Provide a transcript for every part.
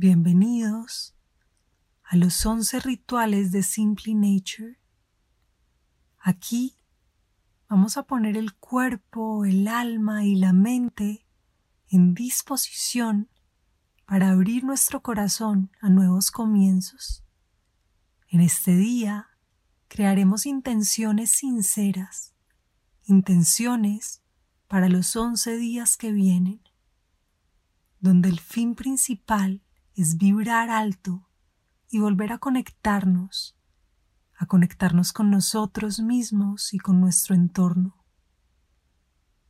Bienvenidos a los 11 rituales de Simply Nature. Aquí vamos a poner el cuerpo, el alma y la mente en disposición para abrir nuestro corazón a nuevos comienzos. En este día crearemos intenciones sinceras, intenciones para los 11 días que vienen, donde el fin principal es vibrar alto y volver a conectarnos, a conectarnos con nosotros mismos y con nuestro entorno,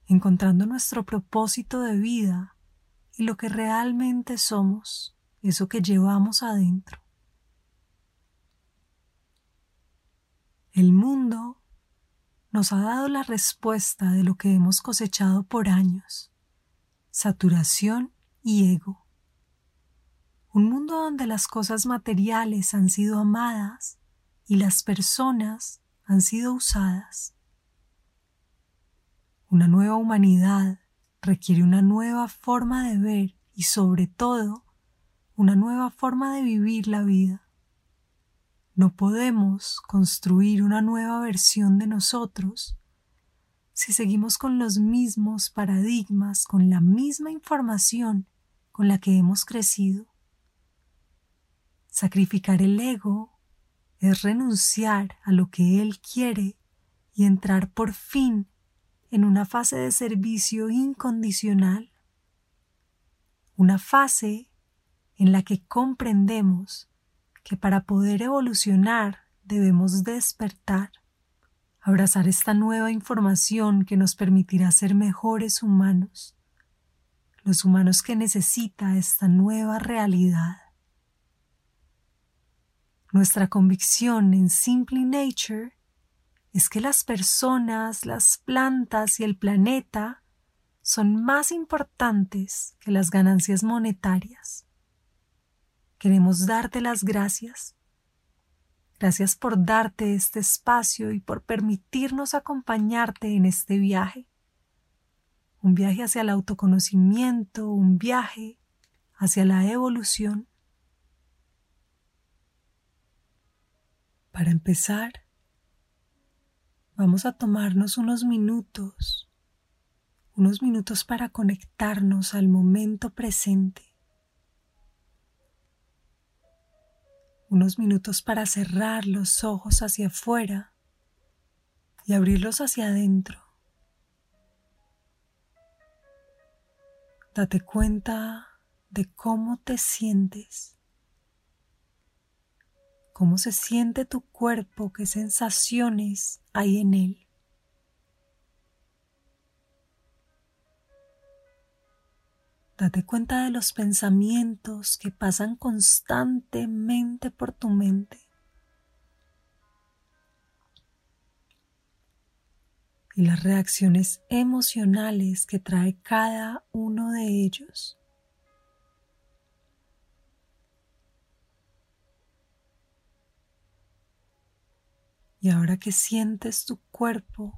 encontrando nuestro propósito de vida y lo que realmente somos, eso que llevamos adentro. El mundo nos ha dado la respuesta de lo que hemos cosechado por años, saturación y ego un mundo donde las cosas materiales han sido amadas y las personas han sido usadas. Una nueva humanidad requiere una nueva forma de ver y sobre todo una nueva forma de vivir la vida. No podemos construir una nueva versión de nosotros si seguimos con los mismos paradigmas, con la misma información con la que hemos crecido. Sacrificar el ego es renunciar a lo que Él quiere y entrar por fin en una fase de servicio incondicional, una fase en la que comprendemos que para poder evolucionar debemos despertar, abrazar esta nueva información que nos permitirá ser mejores humanos, los humanos que necesita esta nueva realidad. Nuestra convicción en Simply Nature es que las personas, las plantas y el planeta son más importantes que las ganancias monetarias. Queremos darte las gracias. Gracias por darte este espacio y por permitirnos acompañarte en este viaje. Un viaje hacia el autoconocimiento, un viaje hacia la evolución. Para empezar, vamos a tomarnos unos minutos, unos minutos para conectarnos al momento presente, unos minutos para cerrar los ojos hacia afuera y abrirlos hacia adentro. Date cuenta de cómo te sientes cómo se siente tu cuerpo, qué sensaciones hay en él. Date cuenta de los pensamientos que pasan constantemente por tu mente. Y las reacciones emocionales que trae cada uno de ellos. Y ahora que sientes tu cuerpo,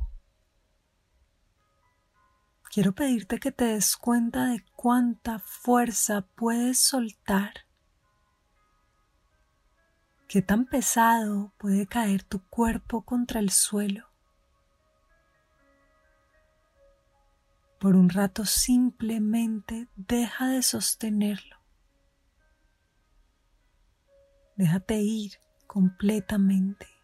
quiero pedirte que te des cuenta de cuánta fuerza puedes soltar. Qué tan pesado puede caer tu cuerpo contra el suelo. Por un rato simplemente deja de sostenerlo. Déjate ir completamente.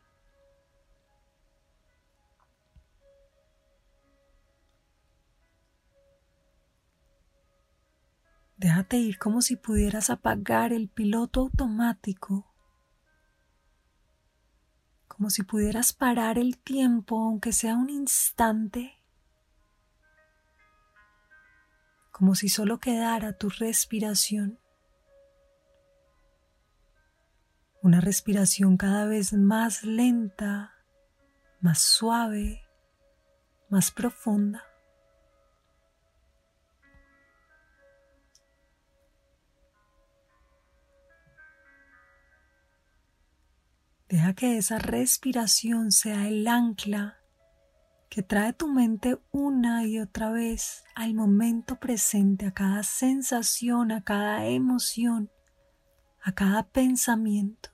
Déjate ir como si pudieras apagar el piloto automático, como si pudieras parar el tiempo aunque sea un instante, como si solo quedara tu respiración. Una respiración cada vez más lenta, más suave, más profunda. Deja que esa respiración sea el ancla que trae tu mente una y otra vez al momento presente, a cada sensación, a cada emoción, a cada pensamiento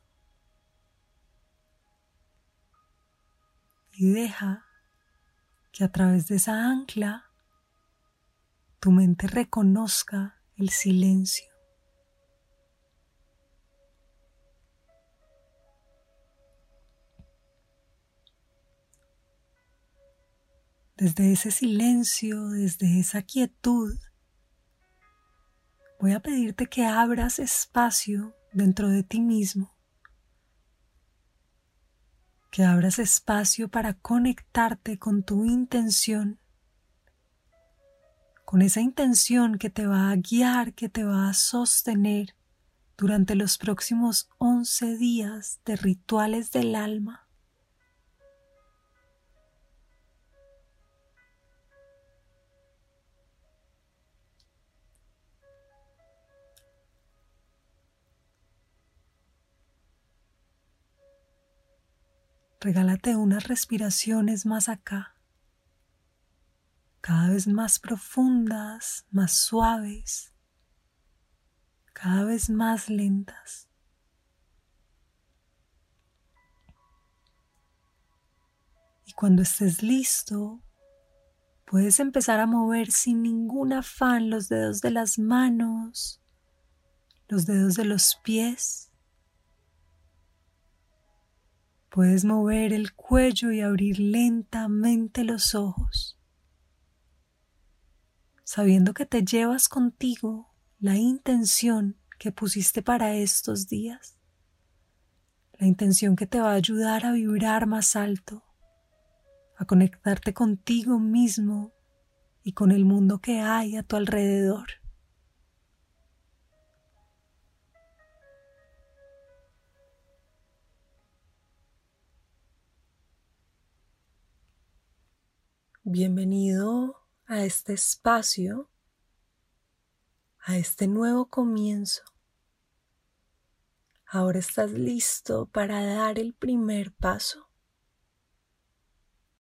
y deja que a través de esa ancla tu mente reconozca el silencio. Desde ese silencio, desde esa quietud, voy a pedirte que abras espacio dentro de ti mismo, que abras espacio para conectarte con tu intención, con esa intención que te va a guiar, que te va a sostener durante los próximos 11 días de rituales del alma. Regálate unas respiraciones más acá, cada vez más profundas, más suaves, cada vez más lentas. Y cuando estés listo, puedes empezar a mover sin ningún afán los dedos de las manos, los dedos de los pies Puedes mover el cuello y abrir lentamente los ojos, sabiendo que te llevas contigo la intención que pusiste para estos días, la intención que te va a ayudar a vibrar más alto, a conectarte contigo mismo y con el mundo que hay a tu alrededor. Bienvenido a este espacio, a este nuevo comienzo. Ahora estás listo para dar el primer paso.